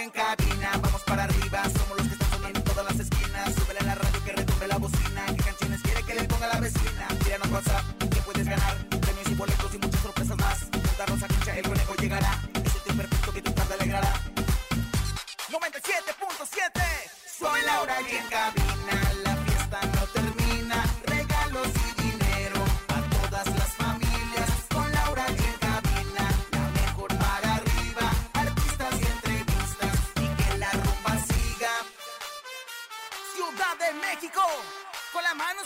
en cabina,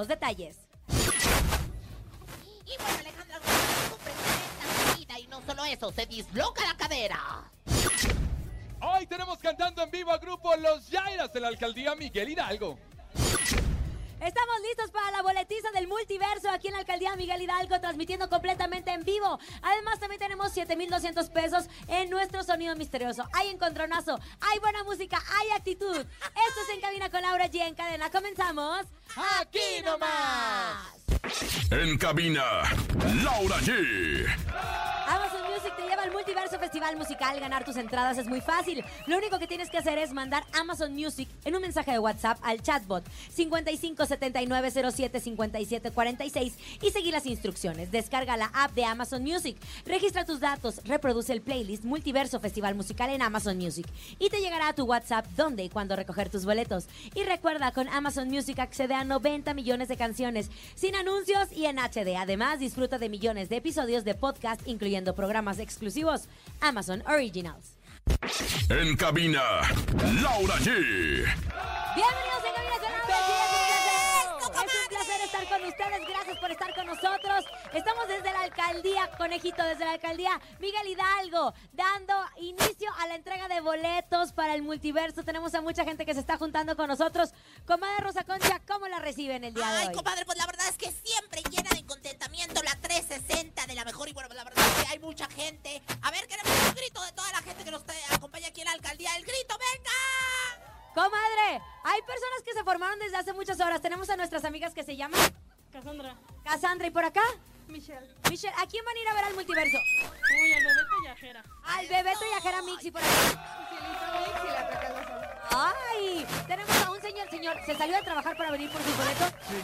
Los detalles. Y bueno, Alejandra caída y no solo eso, se disloca la cadera. Hoy tenemos cantando en vivo a grupo Los Yairas de la alcaldía Miguel Hidalgo. Estamos listos para la boletiza del multiverso aquí en la alcaldía Miguel Hidalgo, transmitiendo completamente en vivo. Además, también tenemos 7,200 pesos en nuestro sonido misterioso. Hay encontronazo, hay buena música, hay actitud. Esto es En Cabina con Laura G. En cadena. Comenzamos. ¡Aquí nomás! En cabina, Laura G. Amazon Music te lleva al Multiverso Festival Musical. Ganar tus entradas es muy fácil. Lo único que tienes que hacer es mandar Amazon Music en un mensaje de WhatsApp al chatbot 5579075746 y seguir las instrucciones. Descarga la app de Amazon Music. Registra tus datos. Reproduce el playlist Multiverso Festival Musical en Amazon Music. Y te llegará a tu WhatsApp dónde y cuándo recoger tus boletos. Y recuerda, con Amazon Music accede a 90 millones de canciones sin anuncios y en HD. Además, disfruta de millones de episodios de podcast, incluyendo programas exclusivos Amazon Originals. En cabina, Laura G. Bienvenidos por estar con nosotros. Estamos desde la alcaldía, conejito, desde la alcaldía Miguel Hidalgo, dando inicio a la entrega de boletos para el multiverso. Tenemos a mucha gente que se está juntando con nosotros. Comadre Rosa Concha, ¿cómo la reciben el día de Ay, hoy? compadre, pues la verdad es que siempre llena de contentamiento la 360 de la mejor y bueno, pues la verdad es que hay mucha gente. A ver, queremos un grito de toda la gente que nos acompaña aquí en la alcaldía. ¡El grito, venga! Comadre, hay personas que se formaron desde hace muchas horas. Tenemos a nuestras amigas que se llaman Cassandra, Cassandra y por acá. Michelle, Michelle, ¿a quién van a ir a ver al multiverso? uy, el Bebeto y Ajera. Al Bebeto y a Jera Mix y por acá. ¡Ay! Tenemos a un señor, señor, ¿se salió a trabajar para venir por sus boletos? Sí.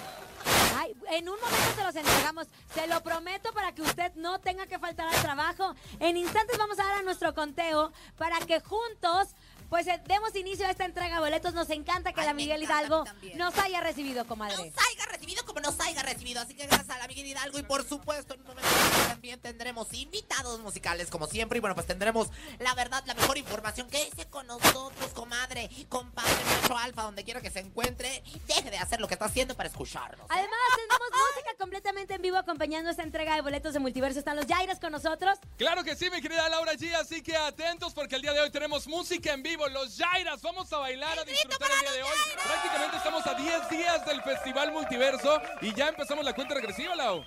Ay, en un momento se los entregamos. Se lo prometo para que usted no tenga que faltar al trabajo. En instantes vamos a dar a nuestro conteo para que juntos pues eh, demos inicio a esta entrega de boletos. Nos encanta que Ay, la Miguel encanta, Hidalgo nos haya recibido, comadre. Nos haya recibido como nos haya recibido. Así que gracias a la Miguel Hidalgo y por supuesto en un momento también tendremos invitados musicales como siempre. Y bueno, pues tendremos la verdad, la mejor información. Quédese con nosotros, comadre, compadre, macho alfa, donde quiera que se encuentre. Deje de hacer lo que está haciendo para escucharnos. ¿eh? Además, tenemos música completamente en vivo acompañando esta entrega de boletos de multiverso. Están los Jairas con nosotros. Claro que sí, mi querida Laura G, así que atentos porque el día de hoy tenemos música en vivo, los Jairas, vamos a bailar, a disfrutar el día de hoy. Prácticamente estamos a 10 días del Festival Multiverso y ya empezamos la cuenta regresiva, Lau.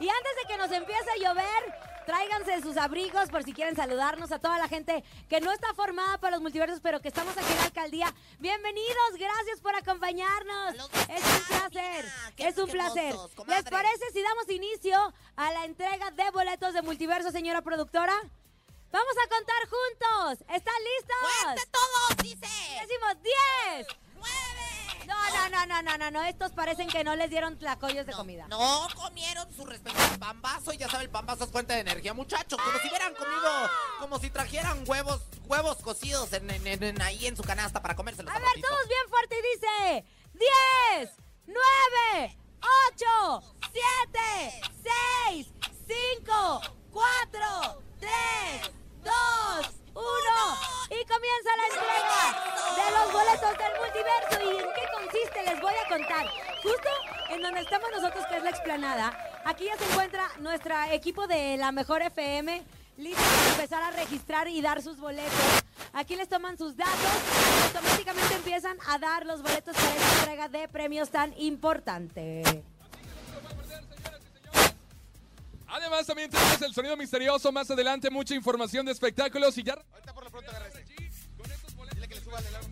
Y antes de que nos empiece a llover, tráiganse sus abrigos por si quieren saludarnos a toda la gente que no está formada para los multiversos, pero que estamos aquí en la alcaldía. Bienvenidos, gracias por acompañarnos. Es un placer, es un placer. ¿Les parece si damos inicio a la entrega de boletos de multiverso, señora productora? Vamos a contar juntos. ¿Están listos? ¡Fuerte todos! Dice. Decimos 10, 9, no, no, no, no. Estos parecen que no les dieron tlacoyos de No, comida. No comieron su respectivo pambazo y ya sabe, el pambazo es fuente de energía, muchachos. Como si hubieran comido, como si trajeran huevos, huevos cocidos en, en- en- en- ahí en su canasta para comérselos. A ver, ratito. todos bien fuerte y dice 10, 9, 8, 7, 6, 5, 4, 3, 2, 1 y comienza la entrega de los boletos del multiverso. ¿Y en qué consiste? Les voy a contar. Justo en donde estamos nosotros, que es la explanada, aquí ya se encuentra nuestro equipo de la mejor FM. Listo para empezar a registrar y dar sus boletos. Aquí les toman sus datos y automáticamente empiezan a dar los boletos para esta entrega de premios tan importante. Además, también tenemos el sonido misterioso. Más adelante, mucha información de espectáculos y ya. Ahorita por lo pronto agárrese. Dile que le suba el alarma.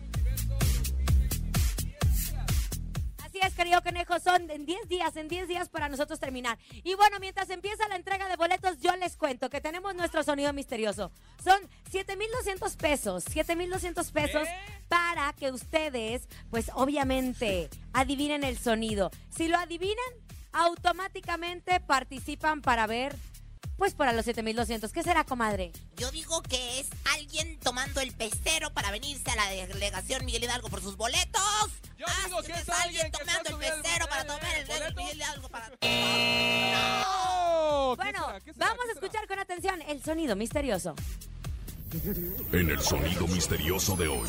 Así es, querido conejo, son en 10 días, en 10 días para nosotros terminar. Y bueno, mientras empieza la entrega de boletos, yo les cuento que tenemos nuestro sonido misterioso. Son 7,200 pesos, 7,200 pesos para que ustedes, pues obviamente, adivinen el sonido. Si lo adivinan, automáticamente participan para ver, pues para los 7,200. ¿Qué será, comadre? Yo digo que es alguien tomando el pecero para venirse a la delegación Miguel Hidalgo por sus boletos. Yo Ah, digo que es alguien que tomando el subiendo el pecero para tomar el. Miguel Hidalgo para... ¿Qué Bueno, será? ¿Qué será? vamos ¿Qué a escuchar con atención el sonido misterioso. En el sonido misterioso de hoy.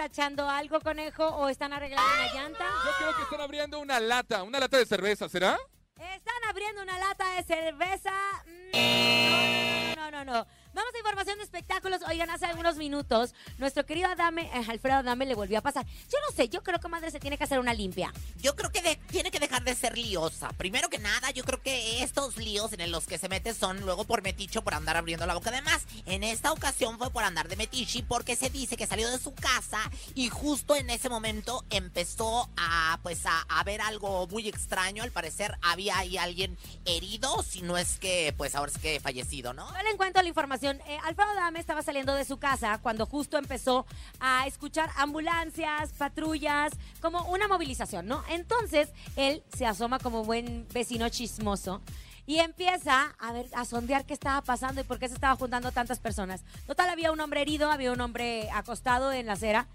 Tachando algo, conejo, o están arreglando una llanta. Yo creo que están abriendo una lata, una lata de cerveza, ¿será? Están abriendo una lata de cerveza. Mm, No, no, no, no, no. Vamos a información de espectáculos. Oigan, hace algunos minutos, nuestro querido Adame, eh, Alfredo Adame, le volvió a pasar. Yo no sé, yo creo que madre se tiene que hacer una limpia. Yo creo que de- tiene que dejar de ser liosa. Primero que nada, yo creo que estos líos en los que se mete son luego por meticho, por andar abriendo la boca. Además, en esta ocasión fue por andar de metichi porque se dice que salió de su casa y justo en ese momento empezó a, pues, a, a ver algo muy extraño. Al parecer había ahí alguien herido, si no es que, pues, ahora es que fallecido, ¿no? Yo le encuentro la información. Eh, Alfredo Adame estaba saliendo de su casa cuando justo empezó a escuchar ambulancias, patrullas, como una movilización, ¿no? Entonces, él se asoma como buen vecino chismoso. Y empieza a ver, a sondear qué estaba pasando y por qué se estaba juntando tantas personas. Total, había un hombre herido, había un hombre acostado en la acera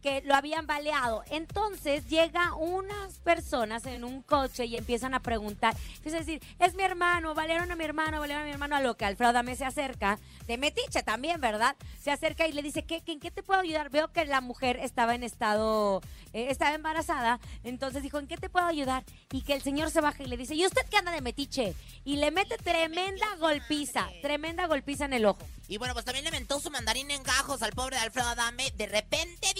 que lo habían baleado. Entonces llega unas personas en un coche y empiezan a preguntar. Empieza a decir, es mi hermano, balearon a mi hermano, balearon a mi hermano. A lo que Alfredo Dame se acerca, de metiche también, ¿verdad? Se acerca y le dice, ¿qué, en qué te puedo ayudar? Veo que la mujer estaba en estado, eh, estaba embarazada. Entonces dijo, ¿en qué te puedo ayudar? Y que el señor se baja y le dice, ¿y usted qué anda de metiche? Y le mete tremenda golpiza, tremenda golpiza en el ojo. Y bueno, pues también le mentó su mandarín en gajos al pobre de Alfredo Adame. De repente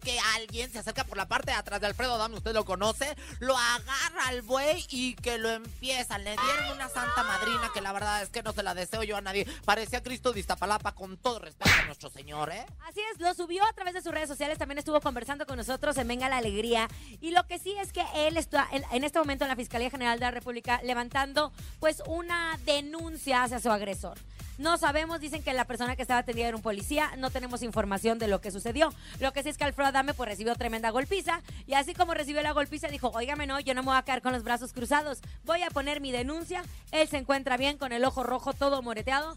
que alguien se acerca por la parte de atrás de Alfredo Adame, usted lo conoce, lo agarra al buey y que lo empiezan. Le dieron una santa madrina que la verdad es que no se la deseo yo a nadie. Parecía Cristo de Iztapalapa con todo respeto a nuestro Señor, ¿eh? Así es, lo subió a través de sus redes sociales, también estuvo conversando con nosotros en Venga la Alegría. Y lo que sí es que él está en este momento en la Fiscalía General de la República levantando pues una denuncia hacia su agresor. No sabemos, dicen que la persona que estaba atendida era un policía, no tenemos información de lo que sucedió. Lo que sí es que Alfredo Adame pues recibió tremenda golpiza y así como recibió la golpiza dijo, óigame no, yo no me voy a quedar con los brazos cruzados, voy a poner mi denuncia. Él se encuentra bien con el ojo rojo todo moreteado,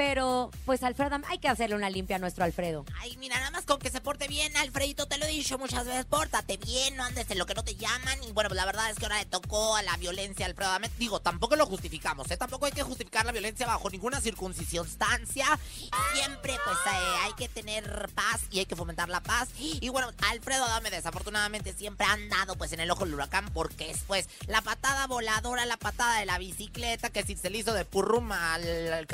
pero pues Alfredo hay que hacerle una limpia a nuestro Alfredo. Ay, mira, nada más con que se porte bien, Alfredito, te lo he dicho muchas veces, pórtate bien, no andes en lo que no te llaman. Y bueno, la verdad es que ahora le tocó a la violencia Alfredo. Digo, tampoco lo justificamos, ¿eh? Tampoco hay que justificar la violencia bajo ninguna circunstancia. Siempre, pues, eh, hay que tener paz y hay que fomentar la paz. Y bueno, Alfredo Adame desafortunadamente siempre ha andado, pues, en el ojo del huracán porque es, pues, la patada voladora, la patada de la bicicleta, que si se le hizo de purruma al, al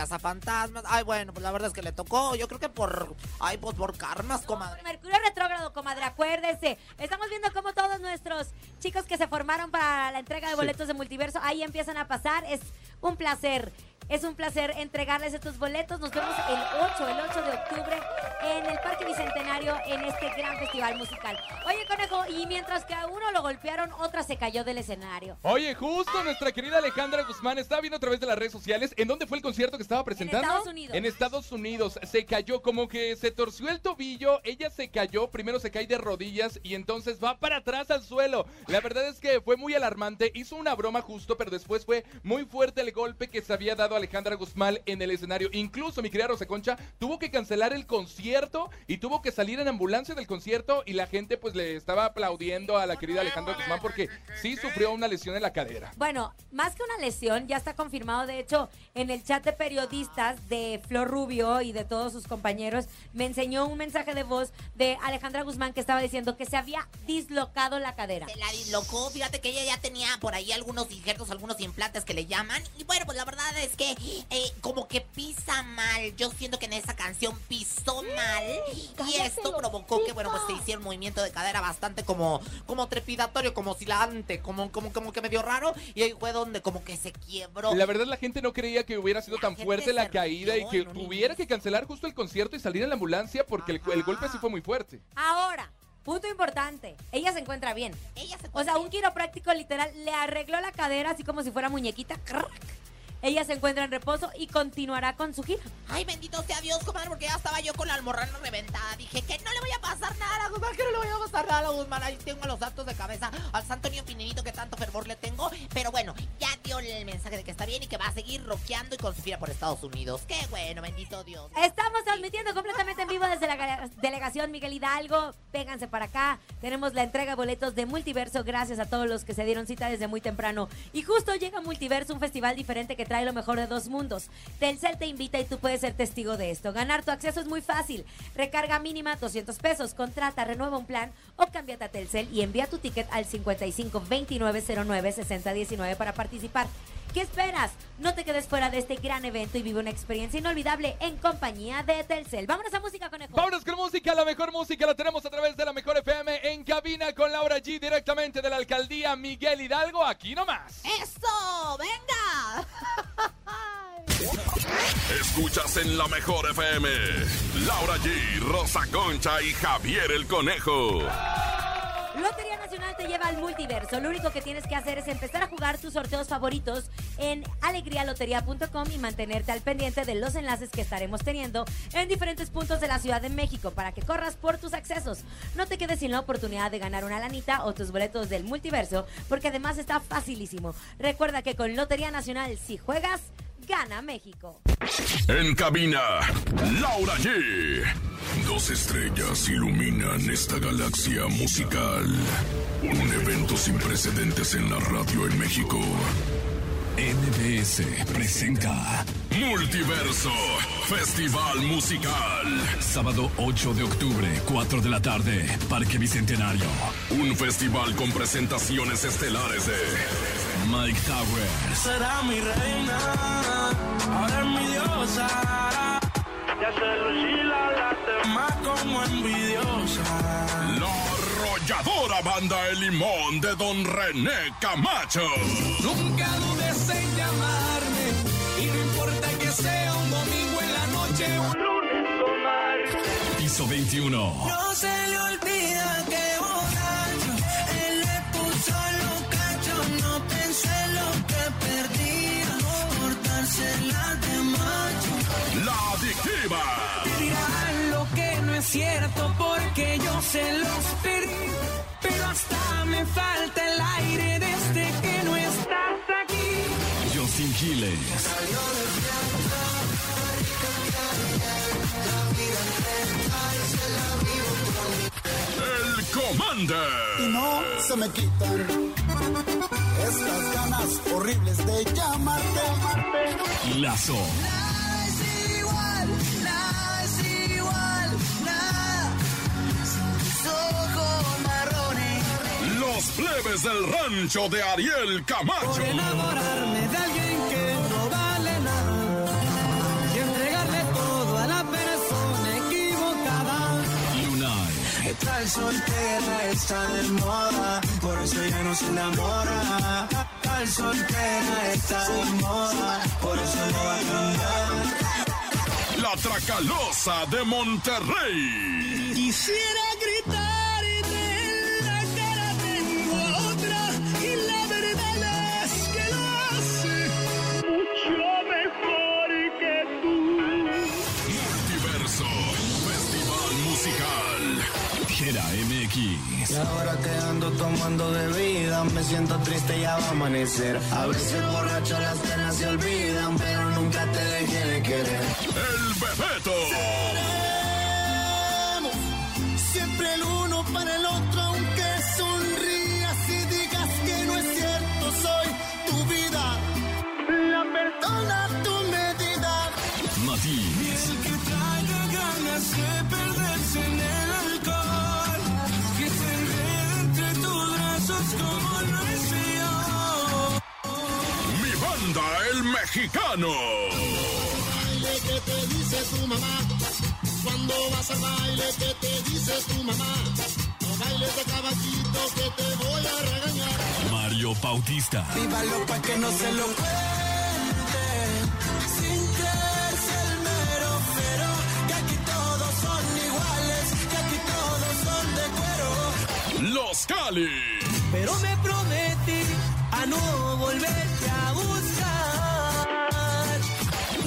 Ay, bueno, pues la verdad es que le tocó. Yo creo que por, ay, pues por karmas, comadre. Mercurio retrógrado, comadre, acuérdese. Estamos viendo cómo todos nuestros chicos que se formaron para la entrega de boletos de multiverso ahí empiezan a pasar. Es un placer Es un placer entregarles estos boletos. Nos vemos el 8, el 8 de octubre en el Parque Bicentenario en este gran festival musical. Oye, conejo, y mientras que a uno lo golpearon, otra se cayó del escenario. Oye, justo nuestra querida Alejandra Guzmán estaba viendo a través de las redes sociales en dónde fue el concierto que estaba presentando. Estados Unidos. En Estados Unidos. Se cayó, como que se torció el tobillo. Ella se cayó, primero se cae de rodillas y entonces va para atrás al suelo. La verdad es que fue muy alarmante. Hizo una broma justo, pero después fue muy fuerte el golpe que se había dado Alejandra Guzmán en el escenario. Incluso mi querida Rosa Concha tuvo que cancelar el concierto y tuvo que salir en ambulancia del concierto y la gente pues le estaba aplaudiendo a la querida Alejandra Guzmán porque sí sufrió una lesión en la cadera. Bueno, más que una lesión, ya está confirmado. De hecho, en el chat de periodistas de Flor Rubio y de todos sus compañeros, me enseñó un mensaje de voz de Alejandra Guzmán que estaba diciendo que se había dislocado la cadera. Se la dislocó, fíjate que ella ya tenía por ahí algunos injertos, algunos implantes que le llaman. Y bueno, pues la verdad es que eh, como que pisa mal. Yo siento que en esa canción pisó mal. Y esto provocó que, bueno, pues se hiciera un movimiento de cadera bastante como, como trepidatorio, como oscilante, como, como, como que medio raro. Y ahí fue donde como que se quiebró. La verdad la gente no creía que hubiera sido La tan fuerte la caída y que tuviera que cancelar justo el concierto y salir en la ambulancia porque el, el golpe sí fue muy fuerte. Ahora, punto importante, ella se encuentra bien. Ella se O sea, un quiropráctico literal le arregló la cadera así como si fuera muñequita. ¡crack! Ella se encuentra en reposo y continuará con su gira. Ay, bendito sea Dios, comadre, porque ya estaba yo con la almorrana reventada. Dije que no le voy a pasar nada a la Guzmán, que no le voy a pasar nada a la Guzmán. Ahí tengo los actos de cabeza al santo niño pinenito que tanto fervor le tengo. Pero bueno, ya dio el mensaje de que está bien y que va a seguir rockeando y con su gira por Estados Unidos. Qué bueno, bendito Dios. Estamos transmitiendo completamente en vivo desde la ga- delegación Miguel Hidalgo. Vénganse para acá. Tenemos la entrega de boletos de Multiverso. Gracias a todos los que se dieron cita desde muy temprano. Y justo llega Multiverso, un festival diferente que trae lo mejor de dos mundos. Telcel te invita y tú puedes ser testigo de esto. Ganar tu acceso es muy fácil. Recarga mínima 200 pesos. Contrata, renueva un plan o cámbiate a Telcel y envía tu ticket al 55 29 09 60 19 para participar. ¿Qué esperas? No te quedes fuera de este gran evento y vive una experiencia inolvidable en compañía de Telcel. Vámonos a música, conejo. Vámonos con música, la mejor música la tenemos a través de la mejor FM en cabina con Laura G directamente de la alcaldía Miguel Hidalgo, aquí nomás. ¡Eso! ¡Venga! Escuchas en la mejor FM. Laura G, Rosa Concha y Javier el Conejo. Lotería Nacional te lleva al multiverso. Lo único que tienes que hacer es empezar a jugar tus sorteos favoritos en alegrialotería.com y mantenerte al pendiente de los enlaces que estaremos teniendo en diferentes puntos de la Ciudad de México para que corras por tus accesos. No te quedes sin la oportunidad de ganar una lanita o tus boletos del multiverso, porque además está facilísimo. Recuerda que con Lotería Nacional, si juegas, gana México. En cabina, Laura G. Dos estrellas iluminan esta galaxia musical. Un evento sin precedentes en la radio en México. MBS presenta Multiverso, Festival Musical. sábado 8 de octubre, 4 de la tarde, Parque Bicentenario. Un festival con presentaciones estelares de Mike Towers, será mi reina, ahora es mi diosa. Ya se lucila la demás como envidiosa. la arrolladora banda El Limón de Don René Camacho. Nunca dudes en llamarme, y no importa que sea un domingo en la noche, un lunes o martes. piso 21. No se le olvida que lo que perdía, por dársela de macho. La Adictiva. dirán lo que no es cierto porque yo se los pedí. Pero hasta me falta el aire desde que no estás aquí. Justin Quiles, El Commander. no se me quitan estas ganas horribles de llamarte. Lazo, Nada es igual, nada es igual, nada. Sus ojos marrones. Los plebes del rancho de Ariel Camacho. Soltera, está de moda, por eso ya no se enamora. igual soltera está de moda, por eso no va a cambiar. La Tracalosa de Monterrey. Quisiera Y ahora que ando tomando bebida, me siento triste, ya va a amanecer. A veces borracho las penas se olvidan, pero nunca te dejé de querer. El Bebeto. Mexicano. baile que te dice tu mamá. Cuando vas al baile que te dice tu mamá. No bailes de caballito que te voy a regañar. Mario Bautista. Vívalo pa' que no se lo cuente. Sin creerse el mero pero. Que aquí todos son iguales. Que aquí todos son de cuero. Los Cali. Pero me prometí a no volverte a buscar. Un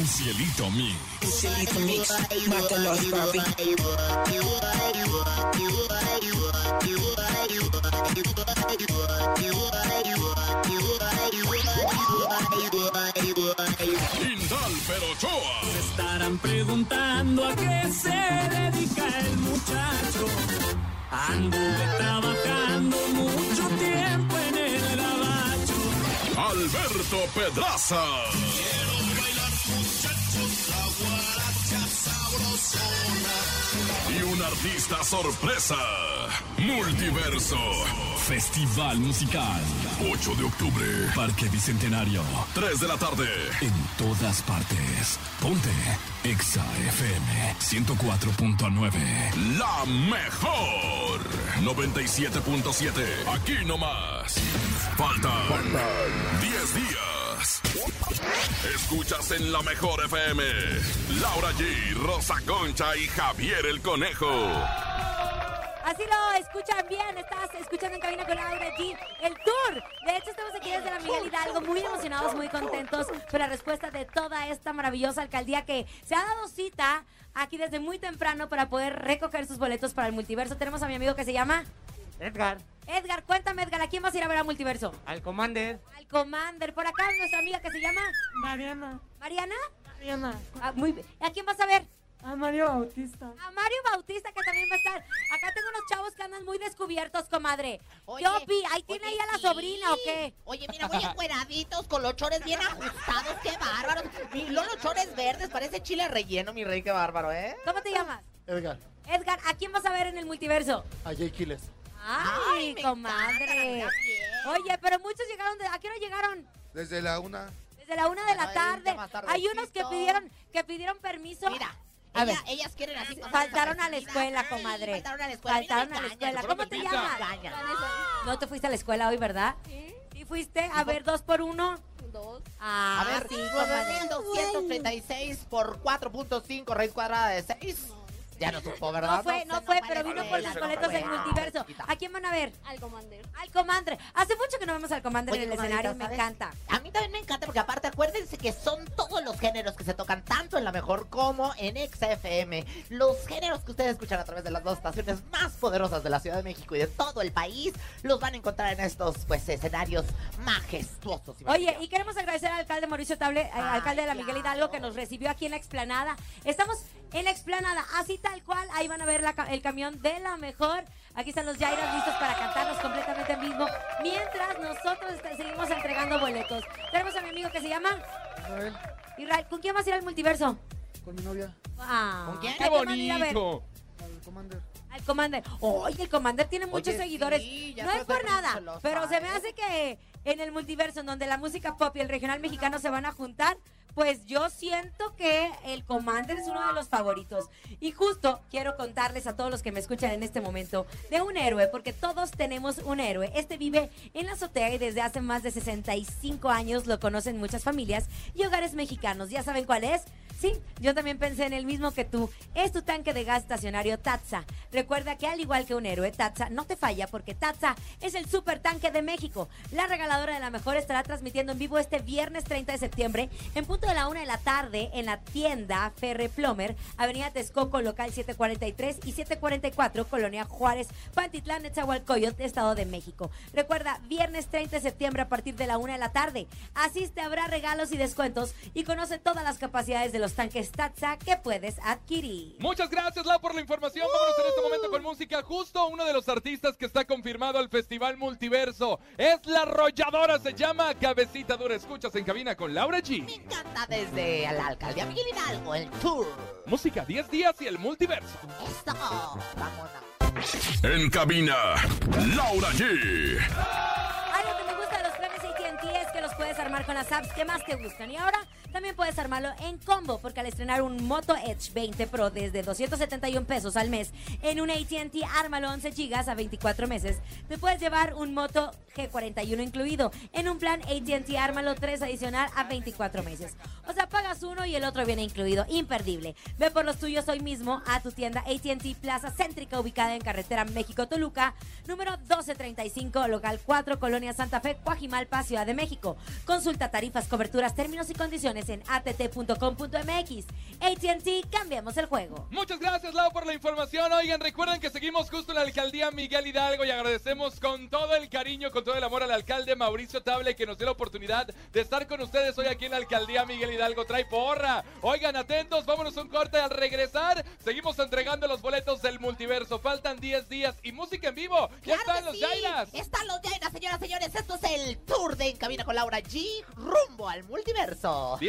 cielito mix. Cielito mix, mátalos, papi. Indal Perochoa. Estarán preguntando a qué se dedica el muchacho. Anduve trabajando mucho tiempo en el gabacho. Alberto Pedraza. Y un artista sorpresa. Multiverso. Festival musical. 8 de octubre. Parque Bicentenario. 3 de la tarde. En todas partes. Ponte. Exa FM 104.9. La mejor. 97.7. Aquí nomás. Faltan 10 días. Escuchas en la mejor FM. Laura G, Rosa Concha y Javier el Conejo. Así lo escuchan bien, estás escuchando en cabina con Laura G, el tour. De hecho, estamos aquí desde la Miguel Hidalgo, muy emocionados, muy contentos por la respuesta de toda esta maravillosa alcaldía que se ha dado cita aquí desde muy temprano para poder recoger sus boletos para el multiverso. Tenemos a mi amigo que se llama Edgar, Edgar. Cuéntame, Edgar, ¿a quién vas a ir a ver al multiverso? al Commander. Al Commander. Por acá nuestra amiga que se llama Mariana, Mariana. Mariana, Ah, muy bien. ¿A quién vas a ver? a Mario Bautista. A Mario Bautista, que también va a estar. Acá tengo unos chavos que andan muy descubiertos, comadre. Oye, Yo vi, ahí tiene oye, ahí a la sí. sobrina o qué. Oye, mira, muy encueraditos, con los chores bien ajustados, qué bárbaros. Y luego los chores verdes, parece chile relleno, mi rey, qué bárbaro, ¿eh? ¿Cómo te llamas? Edgar, Edgar, ¿a quién vas a ver en el multiverso? a Jay Quiles. Ay, comadre. Oye, pero muchos llegaron de. ¿A qué hora llegaron? Desde la una. Desde la una de la tarde. Hay unos que pidieron, que pidieron permiso. Mira, A ella- ver. ellas quieren así Faltaron a la escuela, Ay, comadre. Faltaron a la escuela. Faltaron a la escuela. ¿Cómo te llamas? No te fuiste a la escuela hoy, ¿verdad? Sí, ¿Sí fuiste? A ver, dos por uno. dos. Ah, A ver, sí, comadre. 9236 por 4.5 raíz cuadrada de 6. Ya no supo, ¿verdad? No fue, no fue, pero vino por no boletos en multiverso. ¿A quién van a ver? Al Commander. Al Commander. Hace mucho que no vemos al Commander Oye, en el escenario, me encanta. A mí también me encanta porque aparte acuérdense que son todos los géneros que se tocan tanto en la mejor como en XFM. Los géneros que ustedes escuchan a través de las dos estaciones más poderosas de la Ciudad de México y de todo el país los van a encontrar en estos pues escenarios majestuosos. y Oye, y queremos agradecer al alcalde Mauricio Table, Ay, alcalde de la Miguel claro. Hidalgo, que nos recibió aquí en la explanada. Estamos en la explanada, así tal cual. Ahí van a ver la el camión de la mejor. Aquí están los Jairas listos para cantarnos completamente en vivo. Mientras nosotros seguimos entregando boletos. Tenemos a mi amigo que se llama Israel, Israel. ¿Con quién vas a ir al multiverso? con mi novia, Ah, ¿Con quién? ¿a ¡Qué bonito! al Commander. Al Commander. Oye, el Commander tiene muchos Oye, seguidores. sí, ya no es por nada, pero se me ¿eh? hace que en el multiverso, en donde la música pop y el regional mexicano se van a juntar, Pues yo siento que el Commander es uno de los favoritos. Y justo quiero contarles a todos los que me escuchan en este momento de un héroe, porque todos tenemos un héroe. Este vive en la azotea y desde hace más de 65 años lo conocen muchas familias y hogares mexicanos. ¿Ya saben cuál es? Sí, yo también pensé en el mismo que tú. Es tu tanque de gas estacionario Tatsa. Recuerda que al igual que un héroe, Tatsa no te falla porque Tatsa es el super tanque de México. La regaladora de la mejor estará transmitiendo en vivo este viernes 30 de septiembre en punto de la una de la tarde en la tienda Ferre Plomer, Avenida Texcoco, local 743 y 744, Colonia Juárez, Pantitlán, Netzahualcoyot, Estado de México. Recuerda, viernes 30 de septiembre a partir de la una de la tarde. Asiste, habrá regalos y descuentos y conoce todas las capacidades de los tanques Tatsa que puedes adquirir. Muchas gracias, Lau, por la información. Vámonos en este momento con música. Justo uno de los artistas que está confirmado al Festival Multiverso es la arrolladora, se llama Cabecita Dura. Escuchas en cabina con Laura G. Me encanta desde la alcaldía Miguel Hidalgo, el tour. Música 10 días y el multiverso. Esto, vámonos. En cabina, Laura G. Algo que me gusta de los planes AT&T es que los puedes armar con las apps que más te gustan. Y ahora también puedes armarlo en combo, porque al estrenar un Moto Edge 20 Pro desde 271 pesos al mes en un AT&T Ármalo 11 gigas a 24 meses, te puedes llevar un Moto G41 incluido en un plan AT&T Ármalo 3 adicional a 24 meses. O sea, pagas uno y el otro viene incluido. Imperdible. Ve por los tuyos hoy mismo a tu tienda AT&T Plaza Céntrica ubicada en Carretera México-Toluca, número 1235, local 4, Colonia Santa Fe, Coajimalpa, Ciudad de México. Consulta tarifas, coberturas, términos y condiciones en att.com.mx. AT&T, cambiamos el juego. Muchas gracias, Lau, por la información. Oigan, recuerden que seguimos justo en la alcaldía Miguel Hidalgo y agradecemos con todo el cariño, con todo el amor al alcalde Mauricio Table que nos dio la oportunidad de estar con ustedes hoy aquí en la alcaldía Miguel Hidalgo. Trae porra. Oigan, atentos, vámonos un corte al regresar. Seguimos entregando los boletos del multiverso. Faltan 10 días y música en vivo. Ya Claro están los sí. Están los Jairas, señoras y señores. Esto es el tour de En Cabina con Laura G. Rumbo al multiverso. 10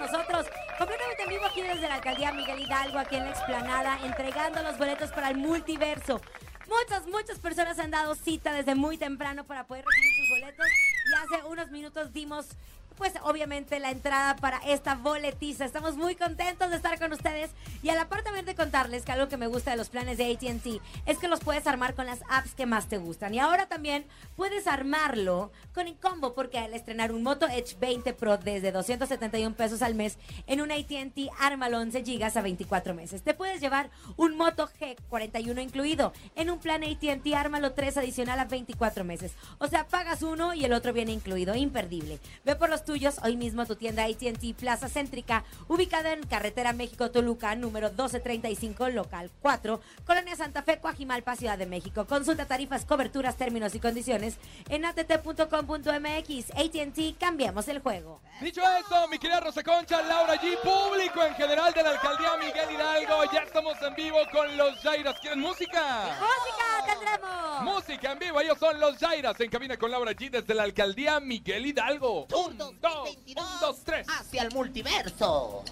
nosotros. Completamente en vivo aquí desde la alcaldía Miguel Hidalgo, aquí en la explanada, entregando los boletos para el multiverso. Muchas, muchas personas han dado cita desde muy temprano para poder recibir sus boletos. Y hace unos minutos dimos, pues obviamente, la entrada para esta boletiza. Estamos muy contentos de estar con ustedes. Y a la par también de contarles que algo que me gusta de los planes de ATT es que los puedes armar con las apps que más te gustan. Y ahora también puedes armarlo con el combo, porque al estrenar un Moto Edge 20 Pro desde 271 pesos al mes en un ATT Ármalo 11 gigas a 24 meses, te puedes llevar un Moto G41 incluido en un plan ATT Ármalo 3 adicional a 24 meses. O sea, pagas uno y el otro viene incluido. Imperdible. Ve por los tuyos hoy mismo a tu tienda ATT Plaza Céntrica, ubicada en Carretera México-Toluca, número 1235, local 4, Colonia Santa Fe, Coajimalpa, Ciudad de México. Consulta tarifas, coberturas, términos y condiciones en att.com.mx. ATT, cambiamos el juego. Dicho eso, mi querida Rosa Concha, Laura G, público en general de la alcaldía Miguel Hidalgo, ya estamos en vivo con los Jairas. ¿Quieren música? ¡Música tendremos! Música en vivo, ellos son los Jairas en cabina con Laura G desde la alcaldía Miguel Hidalgo. Tour Un, dos, 2022 un, dos, tres. Hacia el multiverso.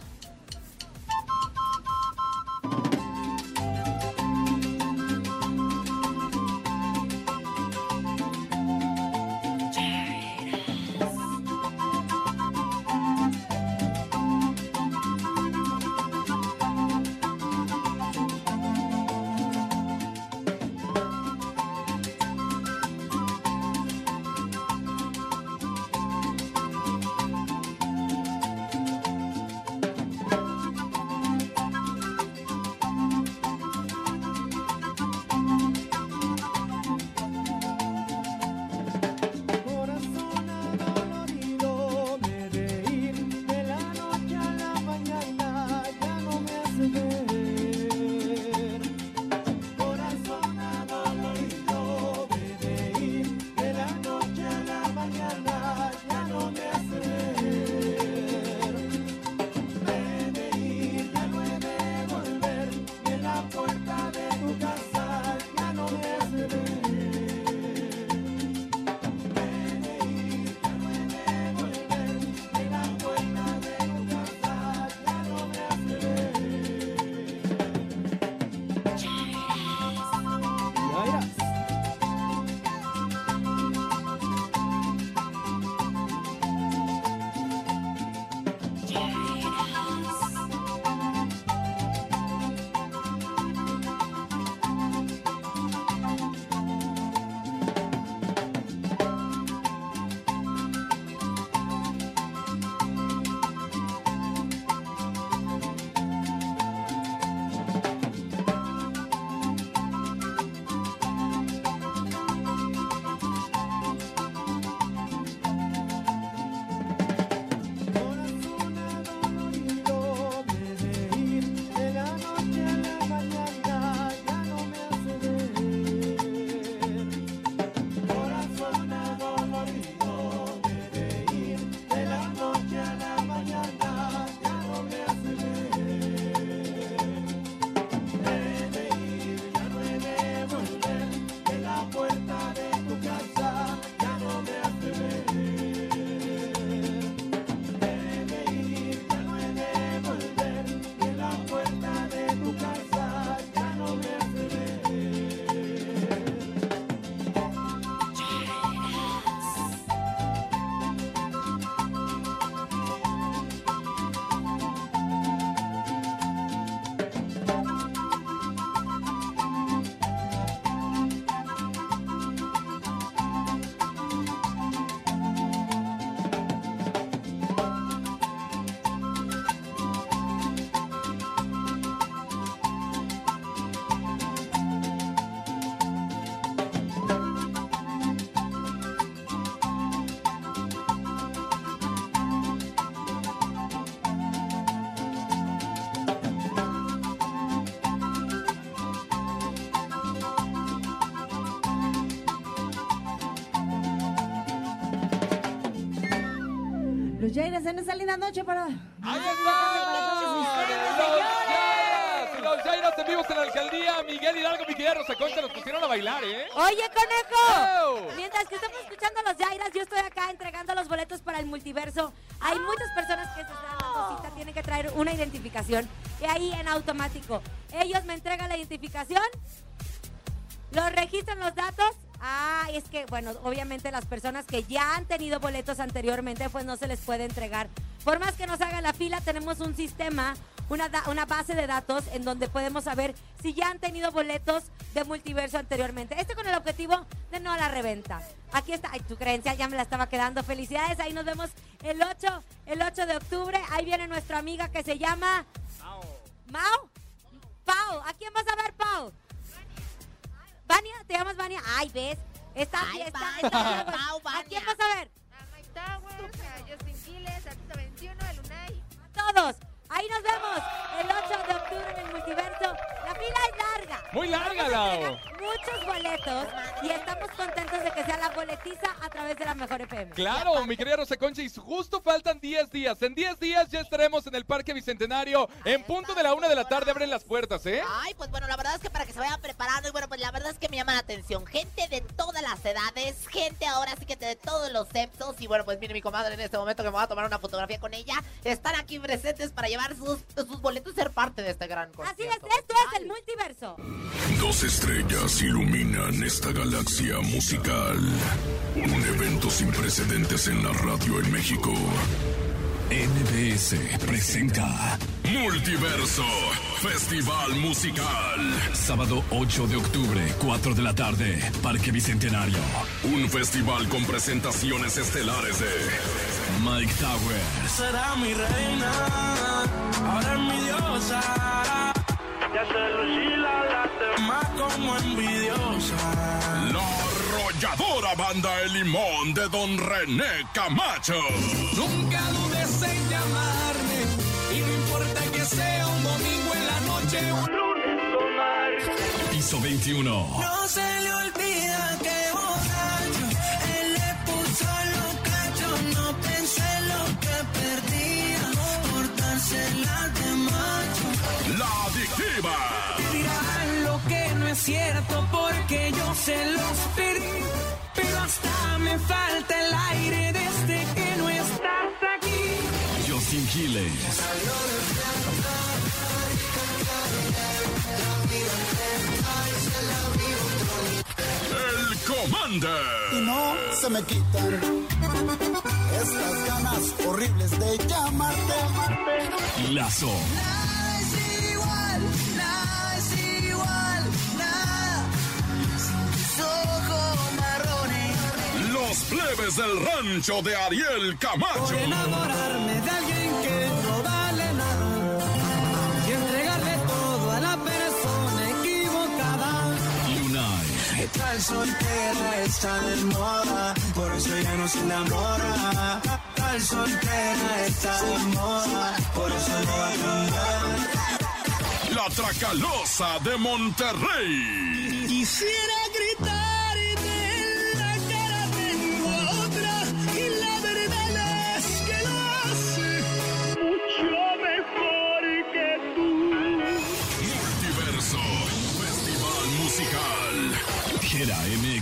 Los Jairas en esa linda noche para... ¡Ahí ¡Los en vivos en la alcaldía. Miguel Hidalgo, mi querida Rosa Concha, los pusieron a bailar, ¿eh? Oye, conejo. ¡Wow! Mientras que estamos escuchando a los Jairas, yo estoy acá entregando los boletos para el multiverso. Hay muchas personas que se están dando cita, tienen que traer una identificación. Y ahí en automático. Ellos me entregan la identificación, los registran los datos. Ah, es que, bueno, obviamente las personas que ya han tenido boletos anteriormente, pues no se les puede entregar. Por más que nos haga la fila, tenemos un sistema, una, una base de datos en donde podemos saber si ya han tenido boletos de multiverso anteriormente. Este con el objetivo de no a la reventa. Aquí está, ay, tu creencia ya me la estaba quedando. Felicidades, ahí nos vemos el 8, el 8 de octubre. Ahí viene nuestra amiga que se llama... Mao. Pau, ¿a quién vas a ver, Pau? Vania, ¿te llamas Vania? Ay, ¿ves? Está Ay, Vania, Pau, ¿A quién vas a ver? A Mike Towers, a Justin Quiles, Artista 21, el Unai. A todos. Ahí nos vemos el 8 de octubre en el multiverso. La fila es larga. Muy larga, Lau. Muchos boletos y estamos contentos de que sea la boletiza a través de la mejor FM. Claro, mi querida Rosa Concha, y justo faltan 10 días. En 10 días ya estaremos en el Parque Bicentenario. En punto de la una de la tarde abren las puertas, ¿eh? Ay, pues bueno, la verdad es que para que se vayan preparando y bueno, pues la verdad es que me llama la atención. Gente de todas las edades, gente ahora sí que de todos los sexos. Y bueno, pues mire mi comadre en este momento que me voy a tomar una fotografía con ella. Están aquí presentes para llevar sus, sus boletos y ser parte de este gran Así es, esto es el multiverso. Dos estrellas iluminan esta galaxia musical. Un evento sin precedentes en la radio en México. NBS presenta Multiverso, Festival Musical. sábado 8 de octubre, 4 de la tarde, Parque Bicentenario. Un festival con presentaciones estelares de Mike Towers, Será mi reina, ahora es mi diosa. Ya se lucila la demás como envidiosa. la arrolladora banda El Limón de Don René Camacho. Nunca dudes en llamarme y no importa que sea un domingo en la noche un lunes tomar. piso 21. No se le olvida que borracho él La Adictiva. Dirán lo que no es cierto porque yo se los pedí. Pero hasta me falta el aire desde que no estás aquí. Justin Quiles, El Commander. Y no se me quitan estas ganas horribles de llamarte. Lazo. Los plebes del rancho de Ariel Por Camacho. enamorarme de alguien que no vale nada. Y entregarle todo a la persona equivocada. Lunay. Tal soltera está de moda, por eso ya no se enamora. Tal soltera está de moda, por eso no va a cambiar. La Tracalosa de Monterrey. Quisiera gritar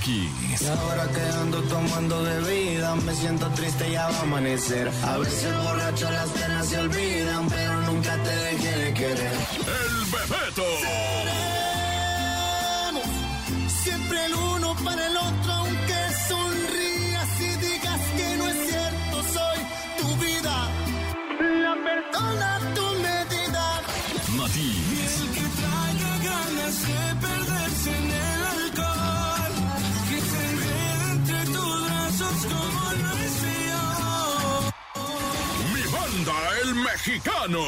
Y ahora que ando tomando bebida, me siento triste y ya va a amanecer. A veces borracho las penas se olvidan, pero nunca te dejé de querer. El Bebeto. Seremos siempre el uno para el otro, aunque sonrías y digas que no es cierto, soy tu vida. La persona tu medida. Matiz. El que traiga ganas de mexicano.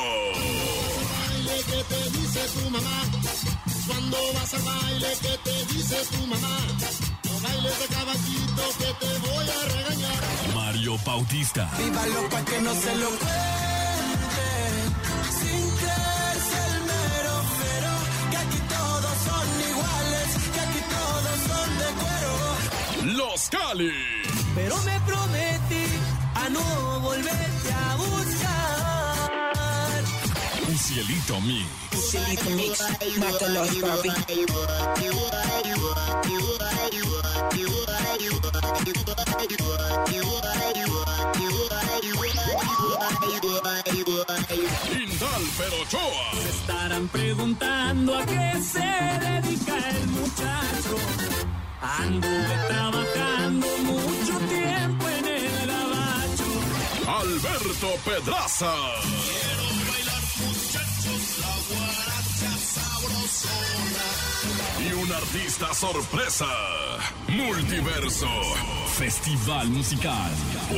baile que te dice tu mamá. Cuando vas al baile que te dice tu mamá. No bailes de caballito que te voy a regañar. Mario Bautista. Vívalo pa' que no se lo cuente. Sin creerse el mero pero. Que aquí todos son iguales. Que aquí todos son de cuero. Los Cali. Pero me prometí a no volverte a buscar. Un cielito mix. Cielito Mix, mátalo, papi. Indal Perochoa. Estarán preguntando a qué se dedica el muchacho. Anduve trabajando mucho tiempo en el gabacho. Alberto Pedraza. Artista sorpresa. Multiverso. Festival musical.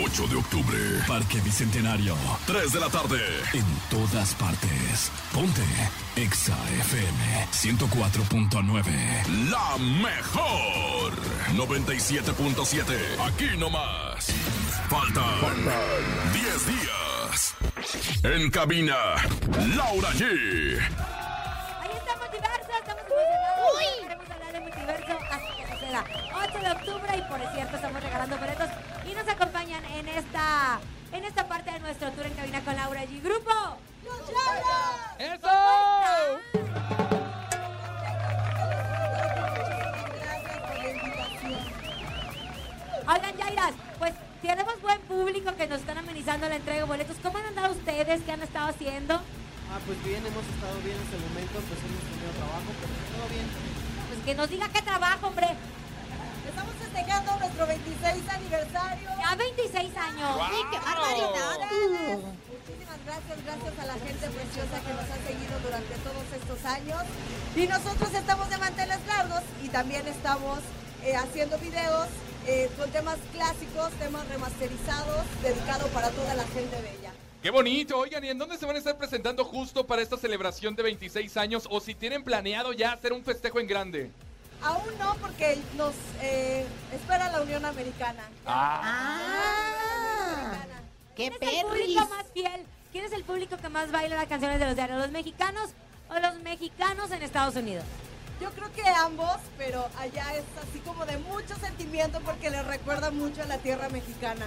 8 de octubre. Parque Bicentenario. 3 de la tarde. En todas partes. Ponte. Exa FM 104.9. La mejor. 97.7. Aquí nomás. Faltan 10 días. En cabina, Laura G. por cierto estamos regalando boletos y nos acompañan en esta en esta parte de nuestro tour en cabina con Laura G. Grupo. ¡Los Laura! ¡Eso! Oigan, Yairas, pues tenemos buen público que nos están amenizando la entrega de boletos. ¿Cómo han andado ustedes? ¿Qué han estado haciendo? Ah, pues bien, hemos estado bien hasta el momento, pues hemos tenido trabajo, pero todo bien. Pues que nos diga qué trabajo, hombre. Festejando nuestro 26 aniversario. Ya 26 años. ¡Sí, qué barbaridad! Uh. Muchísimas gracias, gracias a la gente preciosa que nos ha seguido durante todos estos años. Y nosotros estamos de manteles largos y también estamos eh, haciendo videos eh, con temas clásicos, temas remasterizados, dedicados para toda la gente bella. Qué bonito, oigan, ¿y en dónde se van a estar presentando justo para esta celebración de 26 años? O si tienen planeado ya hacer un festejo en grande. Aún no, porque nos eh, espera la Unión Americana. Ah. ¡Qué ¿Quién es el público más fiel? ¿Quién es el público que más baila las canciones de los diarios? ¿Los mexicanos o los mexicanos en Estados Unidos? Yo creo que ambos, pero allá es así como de mucho sentimiento porque les recuerda mucho a la tierra mexicana.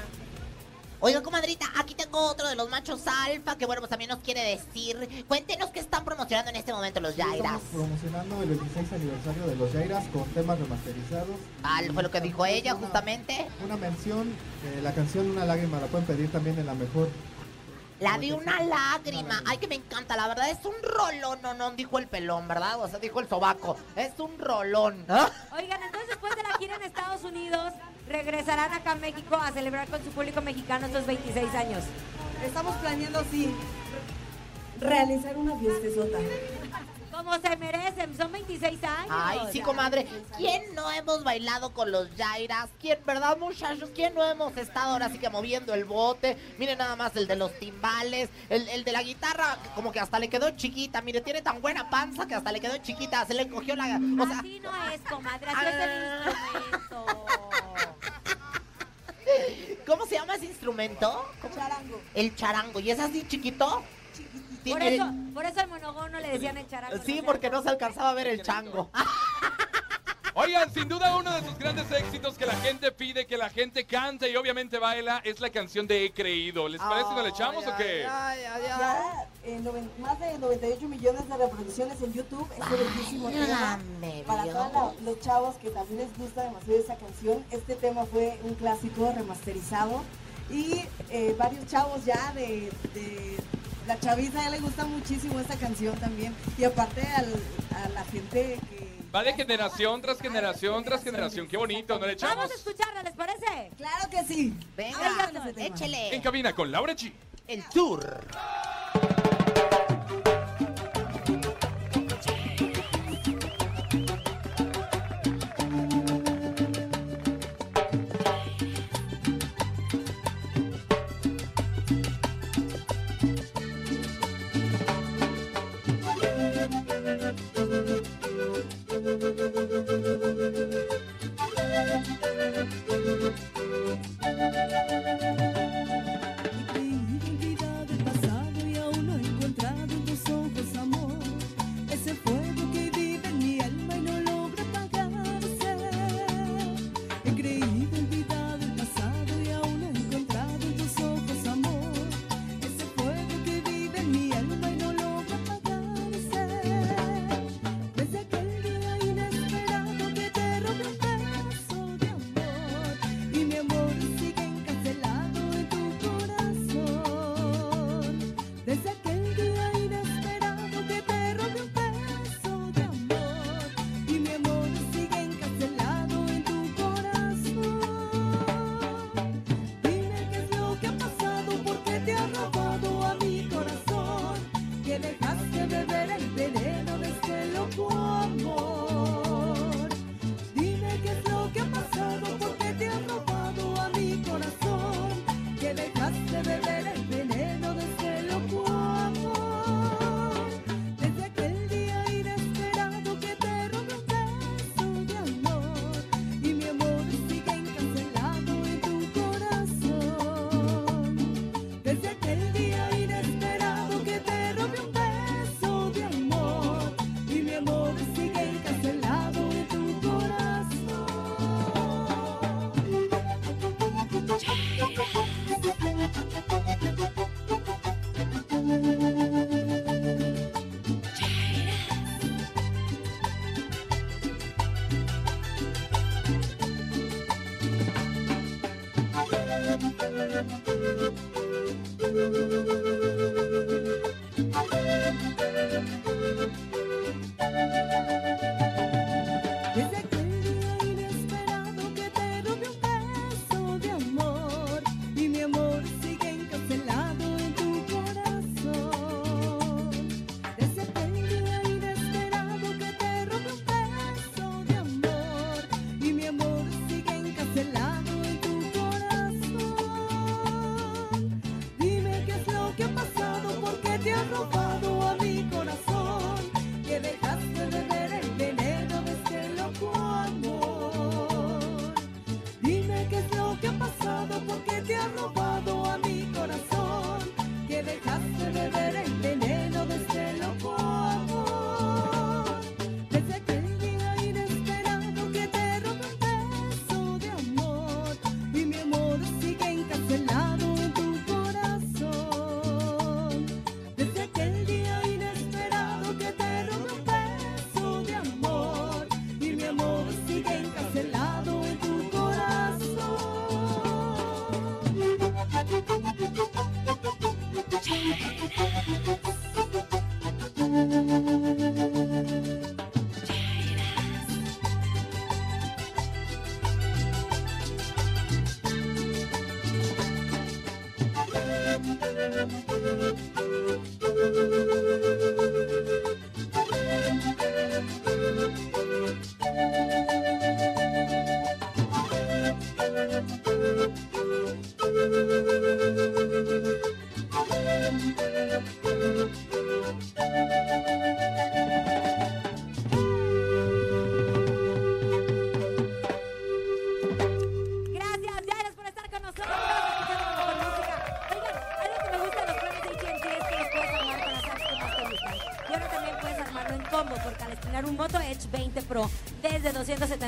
Oiga, comadrita, aquí tengo otro de los machos alfa que, bueno, pues también nos quiere decir. Cuéntenos qué están promocionando en este momento los Yairas. Estamos promocionando el 26 aniversario de los Jairas con temas remasterizados. Ah, fue lo que dijo ella, Una- justamente. Una mención, eh, la canción Una lágrima la pueden pedir también en la mejor. La de una lágrima. Ay, que me encanta, la verdad. Es un rolón, no, no, dijo el pelón, ¿verdad? O sea, dijo el sobaco. Es un rolón. ¿Ah? Oigan, entonces después de la gira en Estados Unidos, regresarán acá a México a celebrar con su público mexicano estos 26 años. Estamos planeando, sí, realizar una fiestezota. Como se merecen, son 26 años. Ay, sí, comadre. ¿Quién no hemos bailado con los Jairas? ¿Quién, verdad, muchachos? ¿Quién no hemos estado ahora sí que moviendo el bote? Miren nada más el de los timbales, el, el de la guitarra, como que hasta le quedó chiquita. Mire, tiene tan buena panza que hasta le quedó chiquita. Se le cogió la. O sea, Así no es, comadre, así es el instrumento. ¿Cómo se llama ese instrumento? Charango. El charango. ¿Y es así chiquito? Por eso, por eso al monogono le decían el charango. Sí, ¿no? porque no se alcanzaba a ver el chango. Oigan, sin duda uno de sus grandes éxitos que la gente pide, que la gente canta y obviamente baila es la canción de He Creído. ¿Les parece si nos la echamos o qué? Ya eh, noven- más de 98 millones de reproducciones en YouTube. Es un bellísimo tema. Para todos los chavos que también les gusta demasiado esa canción, este tema fue un clásico remasterizado. Y eh, varios chavos ya de, de la chaviza ya le gusta muchísimo esta canción también. Y aparte al- a la gente que Va de generación tras generación tras generación. Qué bonito, ¿no le echamos? Vamos a escucharla, ¿les parece? Claro que sí. Venga, tema. échele. En cabina con Laura G. El tour.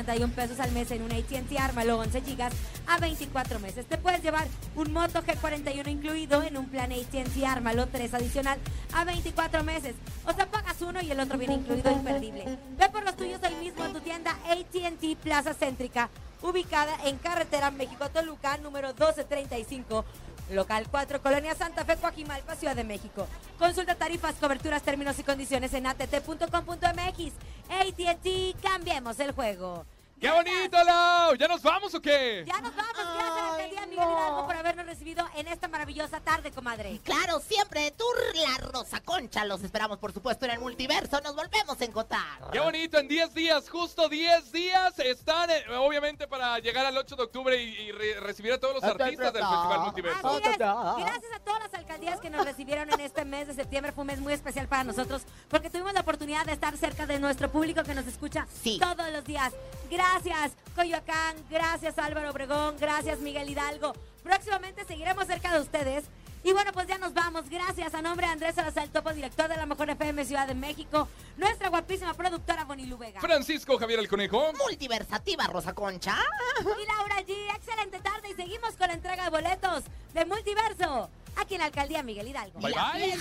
271 pesos al mes en un AT&T Ármalo 11 gigas a 24 meses. Te puedes llevar un Moto G41 incluido en un plan AT&T Ármalo 3 adicional a 24 meses. O sea, pagas uno y el otro viene incluido imperdible. Ve por los tuyos hoy mismo en tu tienda AT&T Plaza Céntrica ubicada en carretera México-Toluca, número 1235, local 4, Colonia Santa Fe, Coajimalpa, Ciudad de México. Consulta tarifas, coberturas, términos y condiciones en att.com.mx. AT&T, cambiemos el juego. ¡Qué bonito, Lau! ¿Ya nos vamos o qué? Ya nos vamos, gracias a la alcaldía Miguel Hidalgo por habernos recibido en esta maravillosa tarde, comadre. Claro, siempre Tour La Rosa Concha. Los esperamos, por supuesto, en el multiverso. Nos volvemos a encontrar. Qué bonito, en 10 días, justo 10 días, están eh, obviamente para llegar al 8 de octubre y, y re- recibir a todos los artistas del Festival Multiverso. Así es. Gracias a todas las alcaldías que nos recibieron en este mes de septiembre. Fue un mes muy especial para nosotros porque tuvimos la oportunidad de estar cerca de nuestro público que nos escucha todos los días. Gracias, Coyoacán. Gracias, Álvaro Obregón. Gracias, Miguel Hidalgo. Próximamente seguiremos cerca de ustedes. Y bueno, pues ya nos vamos. Gracias a nombre de Andrés Salazar, topo director de la Mejor FM Ciudad de México, nuestra guapísima productora Bonilu Vega. Francisco Javier el Conejo. Multiversativa Rosa Concha. Y Laura G, excelente tarde y seguimos con la entrega de boletos del multiverso aquí en la alcaldía Miguel Hidalgo. Bye, bye.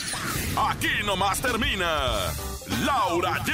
Aquí nomás termina Laura G,